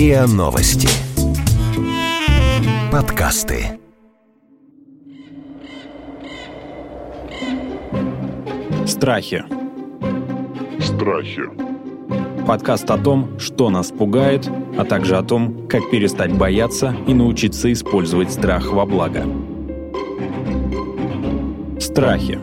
РИА Новости. Подкасты. Страхи. Страхи. Подкаст о том, что нас пугает, а также о том, как перестать бояться и научиться использовать страх во благо. Страхи.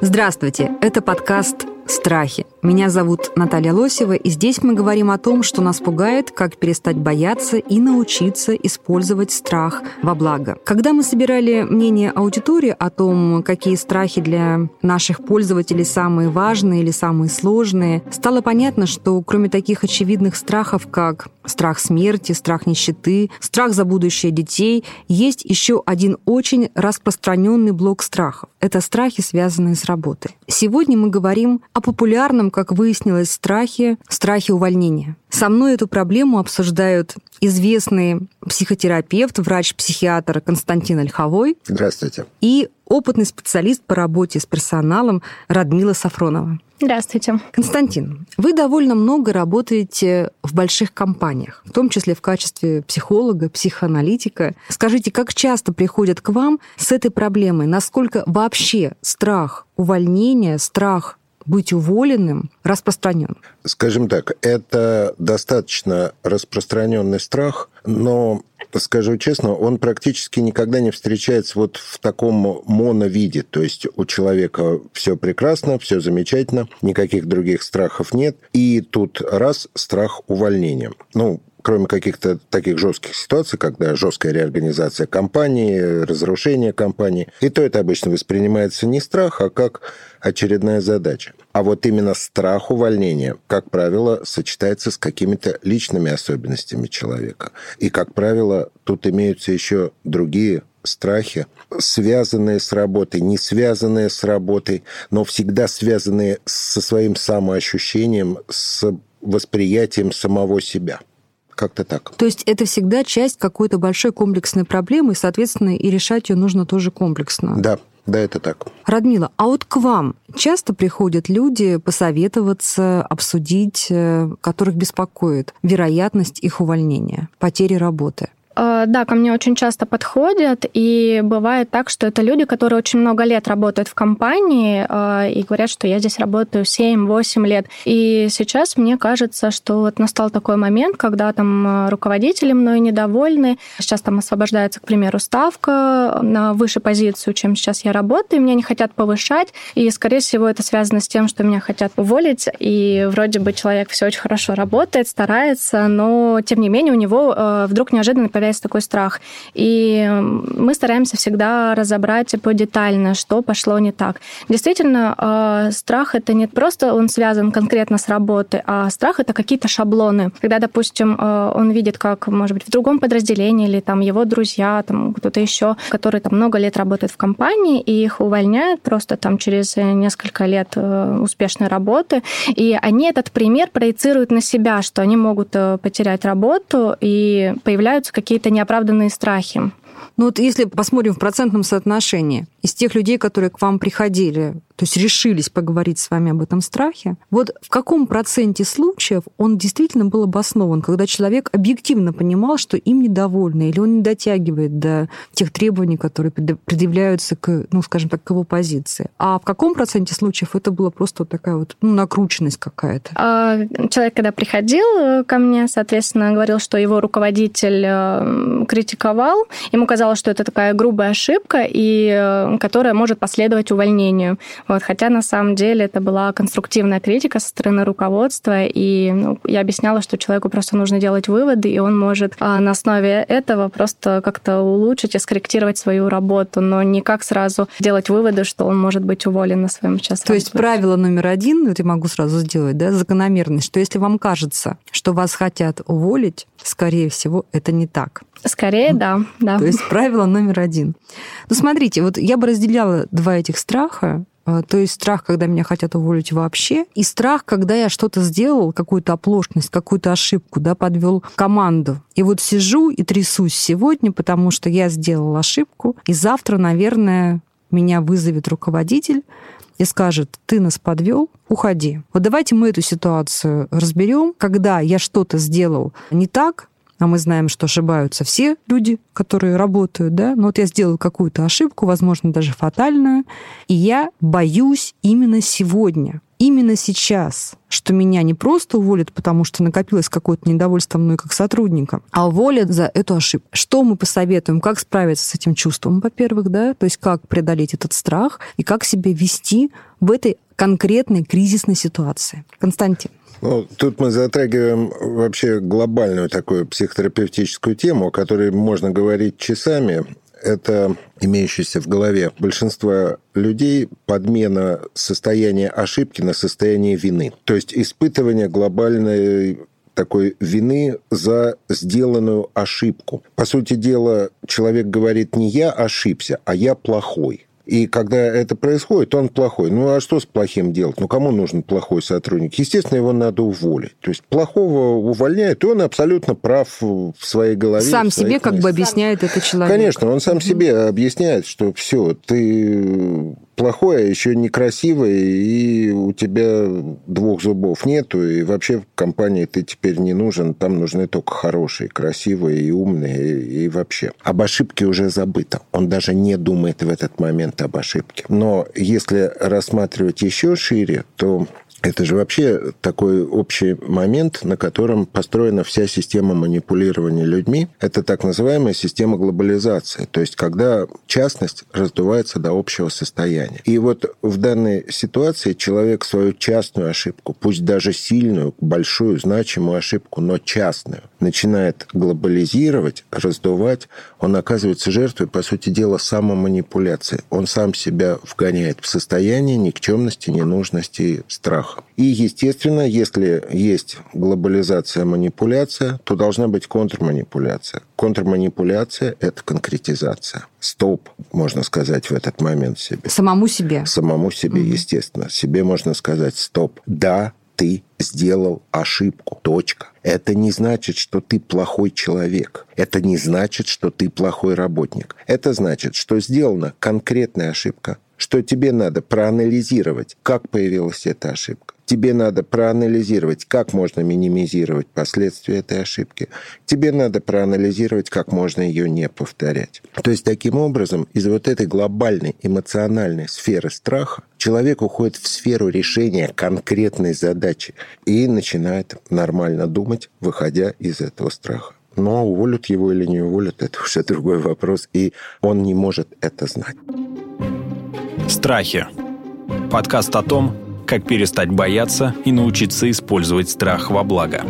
Здравствуйте, это подкаст «Страхи». Меня зовут Наталья Лосева, и здесь мы говорим о том, что нас пугает, как перестать бояться и научиться использовать страх во благо. Когда мы собирали мнение аудитории о том, какие страхи для наших пользователей самые важные или самые сложные, стало понятно, что кроме таких очевидных страхов, как страх смерти, страх нищеты, страх за будущее детей, есть еще один очень распространенный блок страхов. Это страхи, связанные с работой. Сегодня мы говорим о популярном, как выяснилось, страхе, страхе увольнения. Со мной эту проблему обсуждают известный психотерапевт, врач-психиатр Константин Ольховой. Здравствуйте. И опытный специалист по работе с персоналом Радмила Сафронова. Здравствуйте. Константин, вы довольно много работаете в больших компаниях, в том числе в качестве психолога, психоаналитика. Скажите, как часто приходят к вам с этой проблемой? Насколько вообще страх увольнения, страх быть уволенным распространен? Скажем так, это достаточно распространенный страх, но скажу честно, он практически никогда не встречается вот в таком моновиде. То есть у человека все прекрасно, все замечательно, никаких других страхов нет. И тут раз страх увольнения. Ну, кроме каких-то таких жестких ситуаций, когда жесткая реорганизация компании, разрушение компании, и то это обычно воспринимается не страх, а как очередная задача. А вот именно страх увольнения, как правило, сочетается с какими-то личными особенностями человека. И, как правило, тут имеются еще другие страхи, связанные с работой, не связанные с работой, но всегда связанные со своим самоощущением, с восприятием самого себя. Как-то так. То есть это всегда часть какой-то большой комплексной проблемы, и, соответственно, и решать ее нужно тоже комплексно. Да, да, это так. Радмила, а вот к вам часто приходят люди посоветоваться, обсудить, э, которых беспокоит вероятность их увольнения, потери работы? Э, да, ко мне очень часто подходят, и бывает так, что это люди, которые очень много лет работают в компании э, и говорят, что я здесь работаю 7-8 лет. И сейчас мне кажется, что вот настал такой момент, когда там э, руководители мной недовольны. Сейчас там освобождается, к примеру, ставка на выше позицию, чем сейчас я работаю, меня не хотят повышать. И, скорее всего, это связано с тем, что меня хотят уволить, и вроде бы человек все очень хорошо работает, старается, но, тем не менее, у него вдруг неожиданно появляется такой страх. И мы стараемся всегда разобрать типа, детально, что пошло не так. Действительно, э, страх это не просто он связан конкретно с работой, а страх это какие-то шаблоны. Когда, допустим, э, он видит, как, может быть, в другом подразделении или там его друзья, там кто-то еще, который там много лет работает в компании, и их увольняют просто там через несколько лет э, успешной работы, и они этот пример проецируют на себя, что они могут потерять работу, и появляются какие какие-то неоправданные страхи. Ну вот если посмотрим в процентном соотношении, из тех людей, которые к вам приходили, то есть решились поговорить с вами об этом страхе, вот в каком проценте случаев он действительно был обоснован, когда человек объективно понимал, что им недовольны, или он не дотягивает до тех требований, которые предъявляются к, ну, скажем так, к его позиции. А в каком проценте случаев это было просто вот такая вот ну, накрученность какая-то? А, человек, когда приходил э, ко мне, соответственно, говорил, что его руководитель э, критиковал, ему казалось, что это такая грубая ошибка, и э, которая может последовать увольнению. Вот, хотя на самом деле это была конструктивная критика со стороны руководства, и ну, я объясняла, что человеку просто нужно делать выводы, и он может а, на основе этого просто как-то улучшить и скорректировать свою работу, но не как сразу делать выводы, что он может быть уволен на своем час. То есть правило номер один, это я могу сразу сделать, да, закономерность, что если вам кажется, что вас хотят уволить, скорее всего, это не так. Скорее, да, да. То есть правило номер один. Ну, смотрите, вот я бы разделяла два этих страха. А, то есть страх, когда меня хотят уволить вообще, и страх, когда я что-то сделал, какую-то оплошность, какую-то ошибку, да, подвел команду. И вот сижу и трясусь сегодня, потому что я сделал ошибку, и завтра, наверное, меня вызовет руководитель и скажет, ты нас подвел, уходи. Вот давайте мы эту ситуацию разберем, когда я что-то сделал не так, а мы знаем, что ошибаются все люди, которые работают, да, но вот я сделал какую-то ошибку, возможно, даже фатальную, и я боюсь именно сегодня, именно сейчас, что меня не просто уволят, потому что накопилось какое-то недовольство мной как сотрудника, а уволят за эту ошибку. Что мы посоветуем? Как справиться с этим чувством, во-первых, да? То есть как преодолеть этот страх и как себя вести в этой конкретной кризисной ситуации. Константин. Ну, тут мы затрагиваем вообще глобальную такую психотерапевтическую тему, о которой можно говорить часами. Это имеющаяся в голове большинства людей подмена состояния ошибки на состояние вины. То есть испытывание глобальной такой вины за сделанную ошибку. По сути дела, человек говорит не я ошибся, а я плохой. И когда это происходит, он плохой. Ну, а что с плохим делать? Ну, кому нужен плохой сотрудник? Естественно, его надо уволить. То есть плохого увольняют, и он абсолютно прав в своей голове. Сам себе как бы объясняет это человек. Конечно, он сам угу. себе объясняет, что все, ты плохое, еще некрасивое, и у тебя двух зубов нету, и вообще в компании ты теперь не нужен, там нужны только хорошие, красивые и умные, и, вообще. Об ошибке уже забыто. Он даже не думает в этот момент об ошибке. Но если рассматривать еще шире, то это же вообще такой общий момент, на котором построена вся система манипулирования людьми. Это так называемая система глобализации. То есть, когда частность раздувается до общего состояния. И вот в данной ситуации человек свою частную ошибку, пусть даже сильную, большую, значимую ошибку, но частную, начинает глобализировать, раздувать. Он оказывается жертвой, по сути дела, самоманипуляции. Он сам себя вгоняет в состояние никчемности, ненужности, страха страха. И, естественно, если есть глобализация, манипуляция, то должна быть контрманипуляция. Контрманипуляция – это конкретизация. Стоп, можно сказать в этот момент себе. Самому себе? Самому себе, mm-hmm. естественно. Себе можно сказать стоп. Да, ты сделал ошибку. Точка. Это не значит, что ты плохой человек. Это не значит, что ты плохой работник. Это значит, что сделана конкретная ошибка, что тебе надо проанализировать, как появилась эта ошибка. Тебе надо проанализировать, как можно минимизировать последствия этой ошибки. Тебе надо проанализировать, как можно ее не повторять. То есть таким образом из вот этой глобальной эмоциональной сферы страха человек уходит в сферу решения конкретной задачи и начинает нормально думать, выходя из этого страха. Но уволят его или не уволят, это уже другой вопрос, и он не может это знать. Страхи. Подкаст о том, как перестать бояться и научиться использовать страх во благо.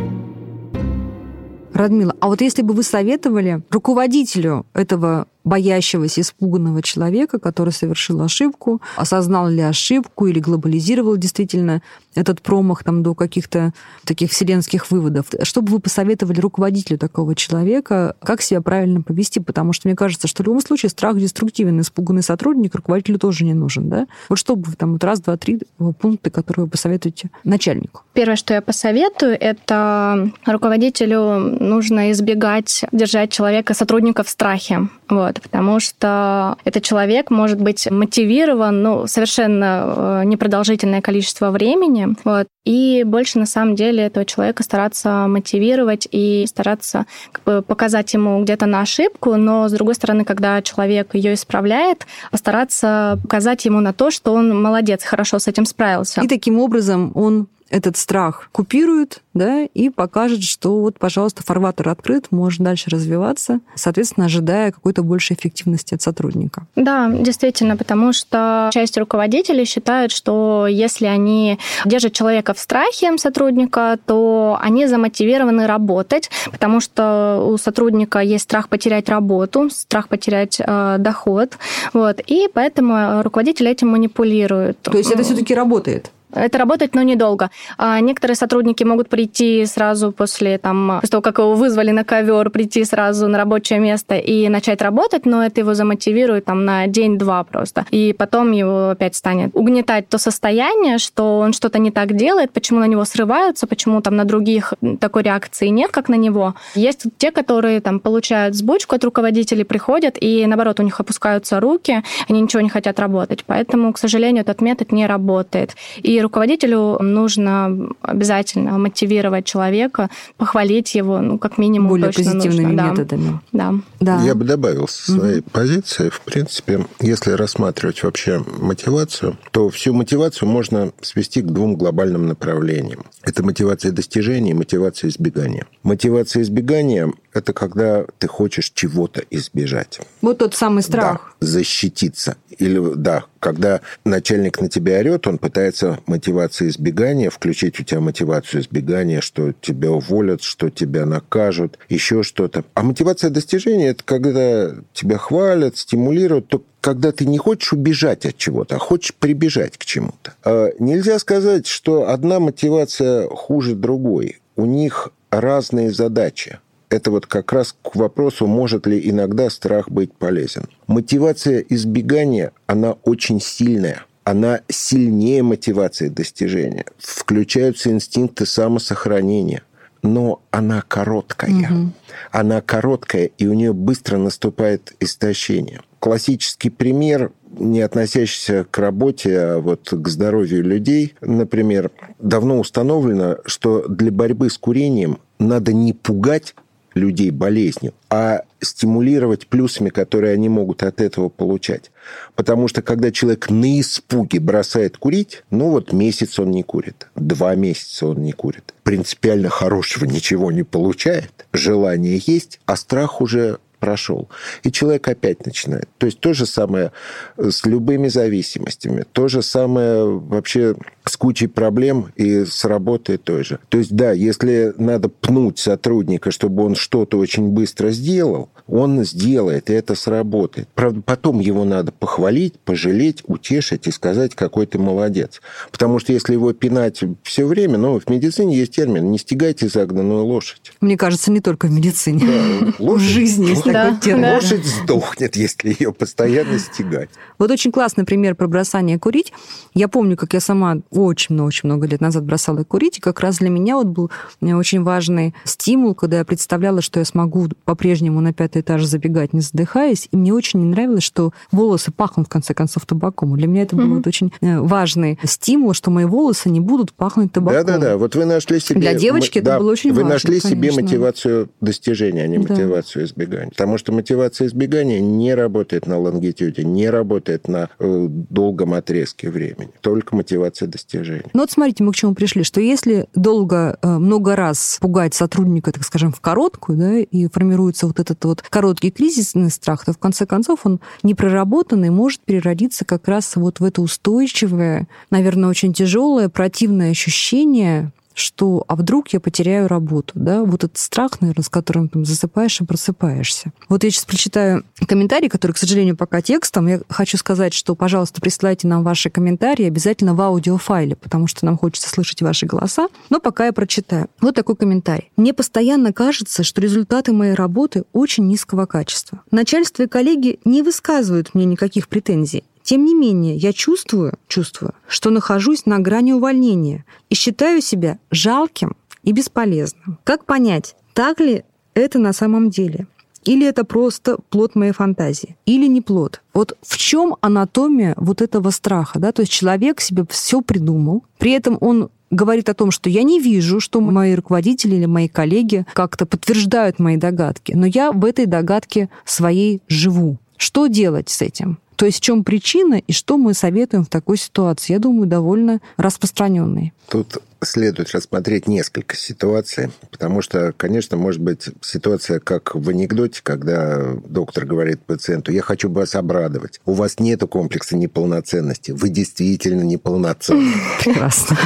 Радмила, а вот если бы вы советовали руководителю этого боящегося, испуганного человека, который совершил ошибку, осознал ли ошибку или глобализировал действительно этот промах там, до каких-то таких вселенских выводов. Что бы вы посоветовали руководителю такого человека, как себя правильно повести? Потому что мне кажется, что в любом случае страх деструктивен, испуганный сотрудник руководителю тоже не нужен. Да? Вот что бы там вот раз, два, три пункты, которые вы посоветуете начальнику? Первое, что я посоветую, это руководителю нужно избегать держать человека, сотрудника в страхе. Вот, потому что этот человек может быть мотивирован ну, совершенно э, непродолжительное количество времени. Вот, и больше на самом деле этого человека стараться мотивировать и стараться как бы, показать ему где-то на ошибку, но с другой стороны, когда человек ее исправляет, постараться показать ему на то, что он молодец, хорошо с этим справился. И таким образом он этот страх купирует, да, и покажет, что вот, пожалуйста, фарватер открыт, можно дальше развиваться, соответственно, ожидая какой-то большей эффективности от сотрудника. Да, действительно, потому что часть руководителей считают, что если они держат человека в страхе, сотрудника, то они замотивированы работать, потому что у сотрудника есть страх потерять работу, страх потерять э, доход, вот, и поэтому руководитель этим манипулирует. То есть это все-таки работает? Это работает, но недолго. А некоторые сотрудники могут прийти сразу после, там, после того, как его вызвали на ковер, прийти сразу на рабочее место и начать работать, но это его замотивирует там на день-два просто. И потом его опять станет угнетать то состояние, что он что-то не так делает, почему на него срываются, почему там на других такой реакции нет, как на него. Есть те, которые там получают сбучку от руководителей, приходят, и наоборот, у них опускаются руки, они ничего не хотят работать. Поэтому, к сожалению, этот метод не работает. И руководителю нужно обязательно мотивировать человека, похвалить его, ну, как минимум, Более точно позитивными нужно. методами. Да. Да. Я бы добавил со своей угу. позиции, в принципе, если рассматривать вообще мотивацию, то всю мотивацию можно свести к двум глобальным направлениям. Это мотивация достижения и мотивация избегания. Мотивация избегания – это когда ты хочешь чего-то избежать. Вот тот самый страх. Да, защититься. Или, да, когда начальник на тебя орет, он пытается мотивацию избегания, включить у тебя мотивацию избегания, что тебя уволят, что тебя накажут, еще что-то. А мотивация достижения – это когда тебя хвалят, стимулируют, то когда ты не хочешь убежать от чего-то, а хочешь прибежать к чему-то. А нельзя сказать, что одна мотивация хуже другой. У них разные задачи это вот как раз к вопросу, может ли иногда страх быть полезен. Мотивация избегания, она очень сильная. Она сильнее мотивации достижения. Включаются инстинкты самосохранения. Но она короткая. Угу. Она короткая, и у нее быстро наступает истощение. Классический пример не относящийся к работе, а вот к здоровью людей. Например, давно установлено, что для борьбы с курением надо не пугать людей болезнью, а стимулировать плюсами, которые они могут от этого получать. Потому что когда человек на испуге бросает курить, ну вот месяц он не курит, два месяца он не курит. Принципиально хорошего ничего не получает. Желание есть, а страх уже прошел. И человек опять начинает. То есть то же самое с любыми зависимостями, то же самое вообще с кучей проблем и с работой той же. То есть да, если надо пнуть сотрудника, чтобы он что-то очень быстро сделал, он сделает, и это сработает. Правда, потом его надо похвалить, пожалеть, утешить и сказать, какой ты молодец. Потому что если его пинать все время, ну, в медицине есть термин «не стегайте загнанную лошадь». Мне кажется, не только в медицине. Да, лошадь, в жизни есть да, такой термин. Лошадь сдохнет, если ее постоянно стегать. Вот очень классный пример про бросание курить. Я помню, как я сама очень-очень много лет назад бросала курить, и как раз для меня вот был очень важный стимул, когда я представляла, что я смогу по-прежнему на пятый этаж забегать, не задыхаясь, и мне очень не нравилось, что волосы пахнут, в конце концов, табаком. Для меня это mm-hmm. был вот очень э, важный стимул, что мои волосы не будут пахнуть табаком. Да-да-да, вот вы нашли себе... Для девочки это было очень вы важно, нашли конечно. себе мотивацию достижения, а не да. мотивацию избегания. Потому что мотивация избегания не работает на лонгитюде, не работает на э, долгом отрезке времени. Только мотивация достижения. Ну вот смотрите, мы к чему пришли, что если долго, э, много раз пугать сотрудника, так скажем, в короткую, да, и формируется вот этот вот короткий кризисный страх, то в конце концов он непроработанный может переродиться как раз вот в это устойчивое, наверное, очень тяжелое, противное ощущение что а вдруг я потеряю работу, да, вот этот страх, наверное, с которым ты засыпаешь и просыпаешься. Вот я сейчас прочитаю комментарий, который, к сожалению, пока текстом. Я хочу сказать, что, пожалуйста, присылайте нам ваши комментарии обязательно в аудиофайле, потому что нам хочется слышать ваши голоса. Но пока я прочитаю. Вот такой комментарий. Мне постоянно кажется, что результаты моей работы очень низкого качества. Начальство и коллеги не высказывают мне никаких претензий. Тем не менее, я чувствую, чувствую, что нахожусь на грани увольнения и считаю себя жалким и бесполезным. Как понять, так ли это на самом деле? Или это просто плод моей фантазии? Или не плод? Вот в чем анатомия вот этого страха? Да? То есть человек себе все придумал, при этом он говорит о том, что я не вижу, что мои руководители или мои коллеги как-то подтверждают мои догадки, но я в этой догадке своей живу. Что делать с этим? То есть в чем причина и что мы советуем в такой ситуации? Я думаю, довольно распространенный. Тут следует рассмотреть несколько ситуаций, потому что, конечно, может быть ситуация, как в анекдоте, когда доктор говорит пациенту, я хочу вас обрадовать. У вас нет комплекса неполноценности. Вы действительно неполноценны. Прекрасно.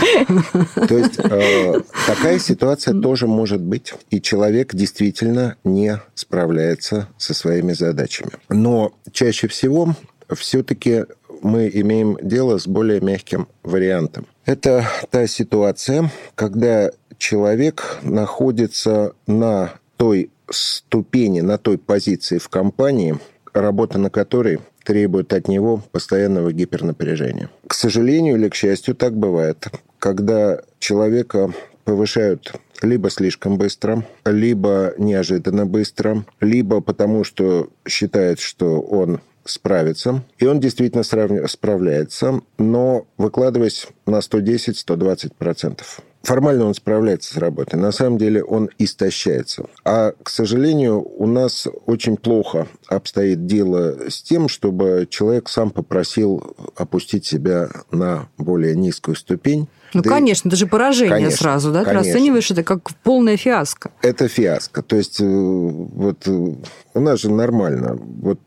То есть э, такая ситуация тоже может быть. И человек действительно не справляется со своими задачами. Но чаще всего все-таки мы имеем дело с более мягким вариантом. Это та ситуация, когда человек находится на той ступени, на той позиции в компании, работа на которой требует от него постоянного гипернапряжения. К сожалению или к счастью, так бывает, когда человека повышают либо слишком быстро, либо неожиданно быстро, либо потому, что считает, что он справится. И он действительно справляется, но выкладываясь на 110-120%. Формально он справляется с работой. На самом деле он истощается. А, к сожалению, у нас очень плохо обстоит дело с тем, чтобы человек сам попросил опустить себя на более низкую ступень. Ну, да конечно, это же поражение конечно, сразу, да? Ты конечно. расцениваешь это как полная фиаско. Это фиаско. То есть, э, вот э, у нас же нормально. Вот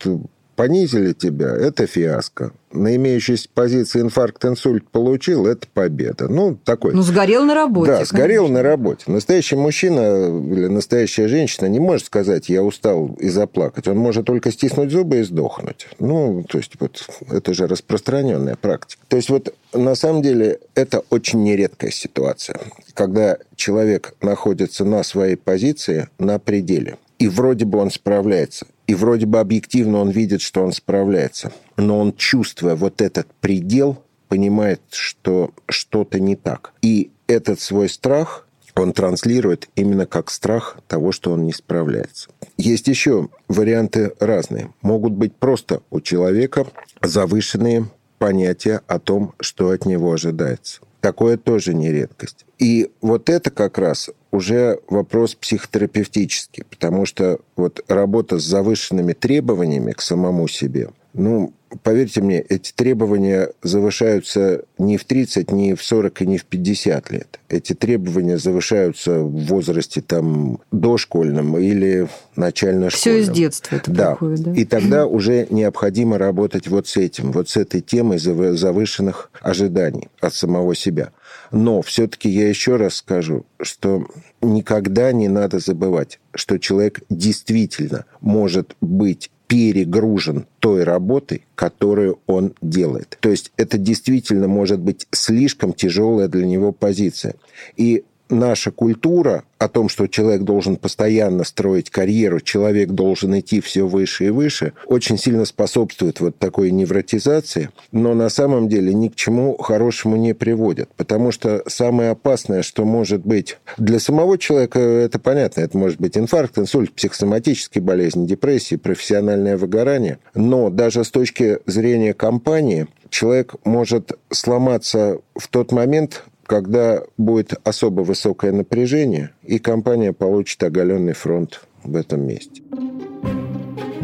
понизили тебя, это фиаско. На имеющейся позиции инфаркт-инсульт получил, это победа. Ну, такой. Ну, сгорел на работе. Да, сгорел конечно. на работе. Настоящий мужчина или настоящая женщина не может сказать, я устал и заплакать. Он может только стиснуть зубы и сдохнуть. Ну, то есть, вот это же распространенная практика. То есть, вот на самом деле это очень нередкая ситуация, когда человек находится на своей позиции на пределе. И вроде бы он справляется. И вроде бы объективно он видит, что он справляется. Но он, чувствуя вот этот предел, понимает, что что-то не так. И этот свой страх он транслирует именно как страх того, что он не справляется. Есть еще варианты разные. Могут быть просто у человека завышенные понятия о том, что от него ожидается. Такое тоже не редкость. И вот это как раз уже вопрос психотерапевтический, потому что вот работа с завышенными требованиями к самому себе, ну, поверьте мне, эти требования завышаются не в 30, не в 40 и не в 50 лет. Эти требования завышаются в возрасте там дошкольном или начально школьном. Все из детства это да. Такое, да. И тогда уже необходимо работать вот с этим, вот с этой темой завышенных ожиданий от самого себя. Но все-таки я еще раз скажу, что никогда не надо забывать, что человек действительно может быть перегружен той работой, которую он делает. То есть это действительно может быть слишком тяжелая для него позиция. И наша культура о том, что человек должен постоянно строить карьеру, человек должен идти все выше и выше, очень сильно способствует вот такой невротизации, но на самом деле ни к чему хорошему не приводит. Потому что самое опасное, что может быть для самого человека, это понятно, это может быть инфаркт, инсульт, психосоматические болезни, депрессия, профессиональное выгорание, но даже с точки зрения компании человек может сломаться в тот момент, когда будет особо высокое напряжение, и компания получит оголенный фронт в этом месте.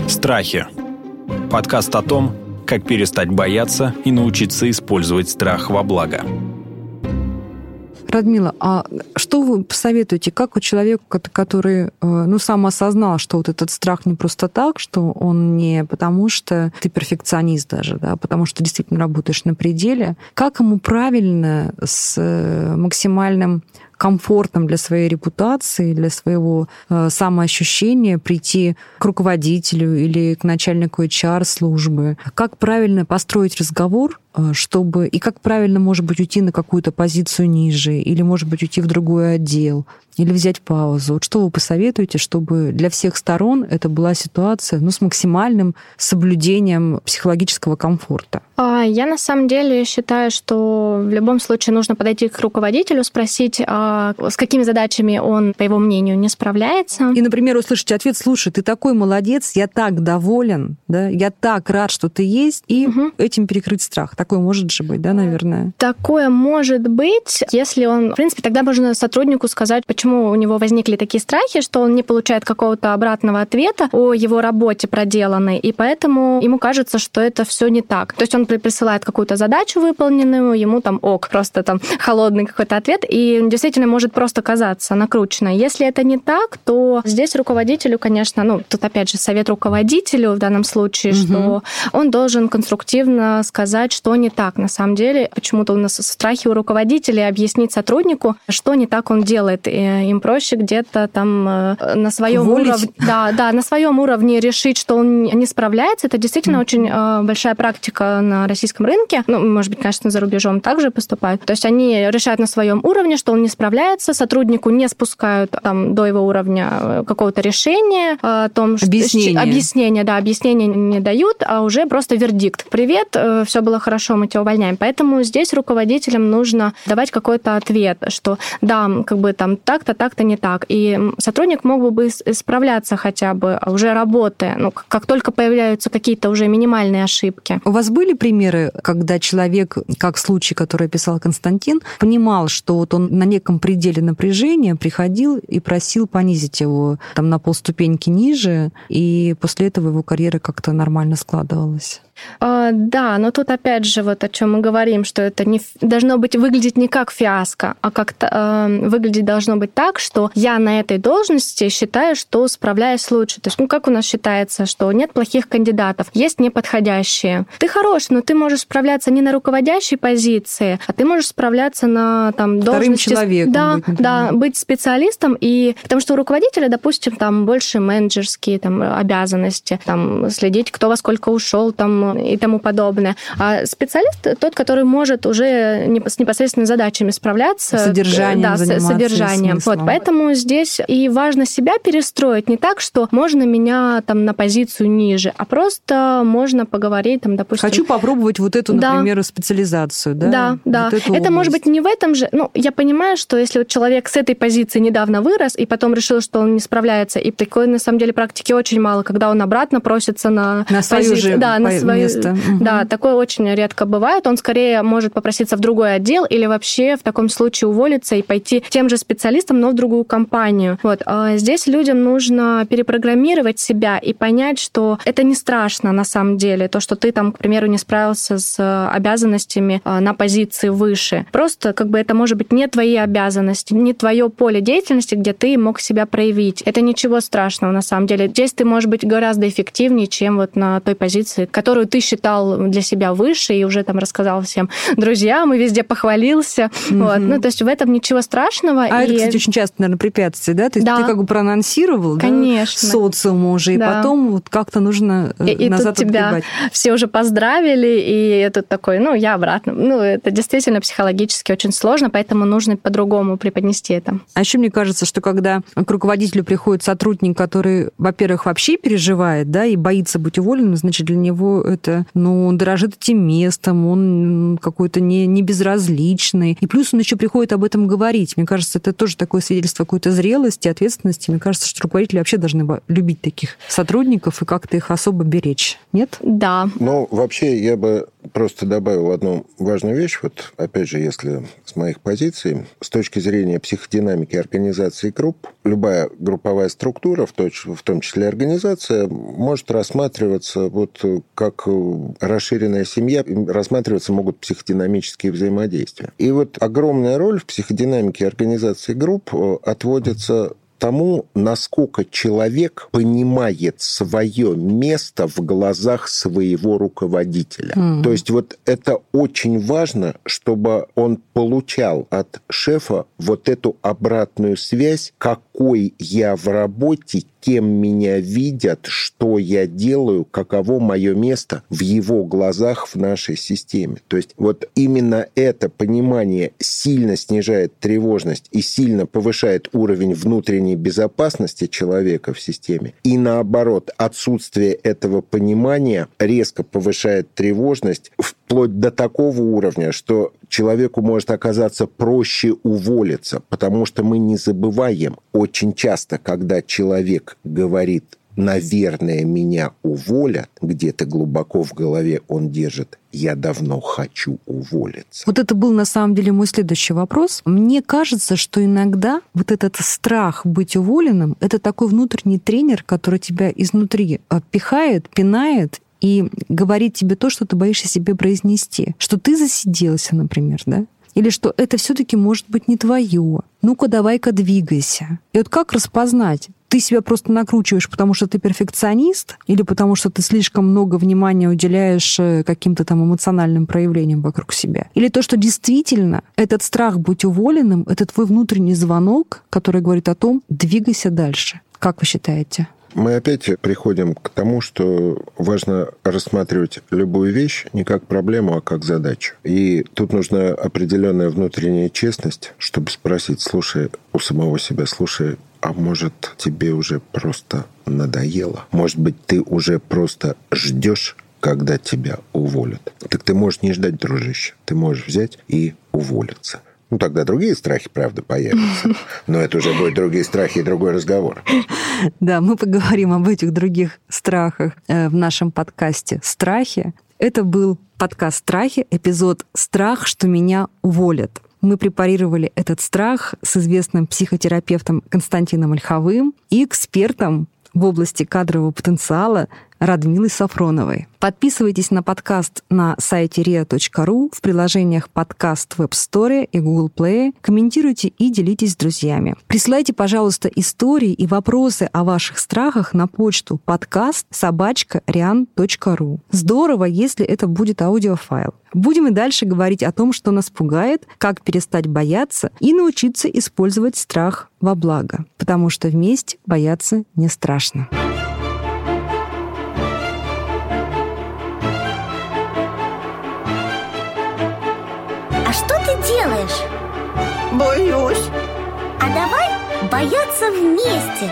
Страхи. Подкаст о том, как перестать бояться и научиться использовать страх во благо. Радмила, а что вы посоветуете, как у человека, который, э, ну, сам осознал, что вот этот страх не просто так, что он не потому, что ты перфекционист даже, да, а потому что действительно работаешь на пределе, как ему правильно с э, максимальным комфортом для своей репутации, для своего э, самоощущения прийти к руководителю или к начальнику HR-службы? Как правильно построить разговор, чтобы... И как правильно, может быть, уйти на какую-то позицию ниже, или, может быть, уйти в другой отдел, или взять паузу. Вот что вы посоветуете, чтобы для всех сторон это была ситуация ну, с максимальным соблюдением психологического комфорта? А, я на самом деле считаю, что в любом случае нужно подойти к руководителю, спросить, а, с какими задачами он, по его мнению, не справляется. И, например, услышать ответ, слушай, ты такой молодец, я так доволен, да, я так рад, что ты есть, и угу. этим перекрыть страх. Такое может же быть, да, наверное? Такое может быть, если он, в принципе, тогда можно сотруднику сказать, почему у него возникли такие страхи, что он не получает какого-то обратного ответа о его работе проделанной, и поэтому ему кажется, что это все не так. То есть он присылает какую-то задачу выполненную, ему там ок, просто там холодный какой-то ответ, и действительно действительно может просто казаться накручено. Если это не так, то здесь руководителю, конечно, ну, тут опять же совет руководителю в данном случае, угу. что он должен конструктивно сказать, что не так. На самом деле, почему-то у нас страхи у руководителя объяснить сотруднику, что не так он делает. И им проще где-то там э, на своем уровне, да, да, на своем уровне решить, что он не справляется. Это действительно mm очень э, большая практика на российском рынке. Ну, может быть, конечно, за рубежом также поступают. То есть они решают на своем уровне, что он не справляется, сотруднику не спускают там до его уровня э, какого-то решения о том, что объяснение, объяснение да, объяснения не дают, а уже просто вердикт. Привет, все было хорошо, мы тебя увольняем. Поэтому здесь руководителям нужно давать какой-то ответ, что да, как бы там так-то, так-то не так. И сотрудник мог бы справляться хотя бы уже работая, ну, как только появляются какие-то уже минимальные ошибки. У вас были примеры, когда человек, как случай, который описал Константин, понимал, что вот он на неком пределе напряжения приходил и просил понизить его там на полступеньки ниже, и после этого его карьера как-то нормально складывалась? А, да, но тут опять же вот о чем мы говорим, что это не должно быть выглядеть не как фиаско, а как э, выглядеть должно быть так, что я на этой должности считаю, что справляюсь лучше. То есть, ну как у нас считается, что нет плохих кандидатов, есть неподходящие. Ты хорош, но ты можешь справляться не на руководящей позиции, а ты можешь справляться на там Вторым должности. человеком. Да, быть, да, быть специалистом и потому что у руководителя, допустим, там больше менеджерские там обязанности, там следить, кто во сколько ушел, там и тому подобное. А специалист тот, который может уже с непосредственными задачами справляться. Содержанием да, заниматься. содержанием. Вот, поэтому здесь и важно себя перестроить. Не так, что можно меня там на позицию ниже, а просто можно поговорить, там, допустим... Хочу попробовать вот эту, да. например, специализацию, да? Да, да. Вот Это может быть не в этом же... Ну, я понимаю, что если вот человек с этой позиции недавно вырос, и потом решил, что он не справляется, и такой, на самом деле, практики очень мало, когда он обратно просится на... На свою позицию, же да, на свою место. Да, такое очень редко бывает. Он скорее может попроситься в другой отдел или вообще в таком случае уволиться и пойти тем же специалистом, но в другую компанию. Вот. А здесь людям нужно перепрограммировать себя и понять, что это не страшно на самом деле, то, что ты там, к примеру, не справился с обязанностями а, на позиции выше. Просто как бы это может быть не твои обязанности, не твое поле деятельности, где ты мог себя проявить. Это ничего страшного на самом деле. Здесь ты можешь быть гораздо эффективнее, чем вот на той позиции, которую ты считал для себя выше и уже там рассказал всем друзьям и везде похвалился. Mm-hmm. Вот. Ну, то есть в этом ничего страшного. А и... это, кстати, очень часто, наверное, препятствие, да? То есть да. ты как бы проанонсировал Конечно. Да, социуму уже, и да. потом вот как-то нужно и, и назад тут тебя все уже поздравили, и тут такой, ну, я обратно. Ну, это действительно психологически очень сложно, поэтому нужно по-другому преподнести это. А еще мне кажется, что когда к руководителю приходит сотрудник, который, во-первых, вообще переживает, да, и боится быть уволенным, значит, для него это, ну, он дорожит этим местом, он какой-то не, не безразличный. И плюс он еще приходит об этом говорить. Мне кажется, это тоже такое свидетельство какой-то зрелости, ответственности. Мне кажется, что руководители вообще должны любить таких сотрудников и как-то их особо беречь. Нет? Да. Ну, вообще, я бы просто добавил одну важную вещь. Вот, опять же, если с моих позиций, с точки зрения психодинамики организации групп, любая групповая структура, в том числе организация, может рассматриваться вот как расширенная семья, рассматриваться могут психодинамические взаимодействия. И вот огромная роль в психодинамике организации групп э, отводится тому, насколько человек понимает свое место в глазах своего руководителя. Mm. То есть вот это очень важно, чтобы он получал от шефа вот эту обратную связь, какой я в работе, кем меня видят, что я делаю, каково мое место в его глазах в нашей системе. То есть вот именно это понимание сильно снижает тревожность и сильно повышает уровень внутренней безопасности человека в системе. И наоборот, отсутствие этого понимания резко повышает тревожность вплоть до такого уровня, что человеку может оказаться проще уволиться, потому что мы не забываем очень часто, когда человек говорит наверное, меня уволят, где-то глубоко в голове он держит, я давно хочу уволиться. Вот это был на самом деле мой следующий вопрос. Мне кажется, что иногда вот этот страх быть уволенным, это такой внутренний тренер, который тебя изнутри пихает, пинает и говорит тебе то, что ты боишься себе произнести. Что ты засиделся, например, да? Или что это все-таки может быть не твое. ну-ка давай-ка двигайся. И вот как распознать, ты себя просто накручиваешь, потому что ты перфекционист, или потому что ты слишком много внимания уделяешь э, каким-то там эмоциональным проявлениям вокруг себя. Или то, что действительно этот страх быть уволенным, это твой внутренний звонок, который говорит о том, двигайся дальше. Как вы считаете? Мы опять приходим к тому, что важно рассматривать любую вещь не как проблему, а как задачу. И тут нужна определенная внутренняя честность, чтобы спросить, слушай, у самого себя, слушай, а может, тебе уже просто надоело? Может быть, ты уже просто ждешь, когда тебя уволят? Так ты можешь не ждать, дружище. Ты можешь взять и уволиться. Ну, тогда другие страхи, правда, появятся. Но это уже будут другие страхи и другой разговор. Да, мы поговорим об этих других страхах э, в нашем подкасте «Страхи». Это был подкаст «Страхи», эпизод «Страх, что меня уволят». Мы препарировали этот страх с известным психотерапевтом Константином Ольховым и экспертом в области кадрового потенциала Радмилой Сафроновой. Подписывайтесь на подкаст на сайте ria.ru, в приложениях подкаст в App Store и Google Play, комментируйте и делитесь с друзьями. Присылайте, пожалуйста, истории и вопросы о ваших страхах на почту подкаст собачка rian.ru. Здорово, если это будет аудиофайл. Будем и дальше говорить о том, что нас пугает, как перестать бояться и научиться использовать страх во благо, потому что вместе бояться не страшно. Делаешь? Боюсь. А давай бояться вместе.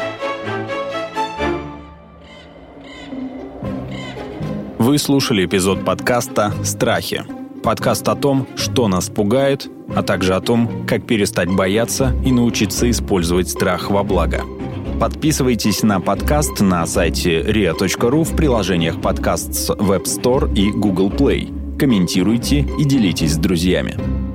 Вы слушали эпизод подкаста «Страхи». Подкаст о том, что нас пугает, а также о том, как перестать бояться и научиться использовать страх во благо. Подписывайтесь на подкаст на сайте ria.ru в приложениях подкаст с Web Store и Google Play. Комментируйте и делитесь с друзьями.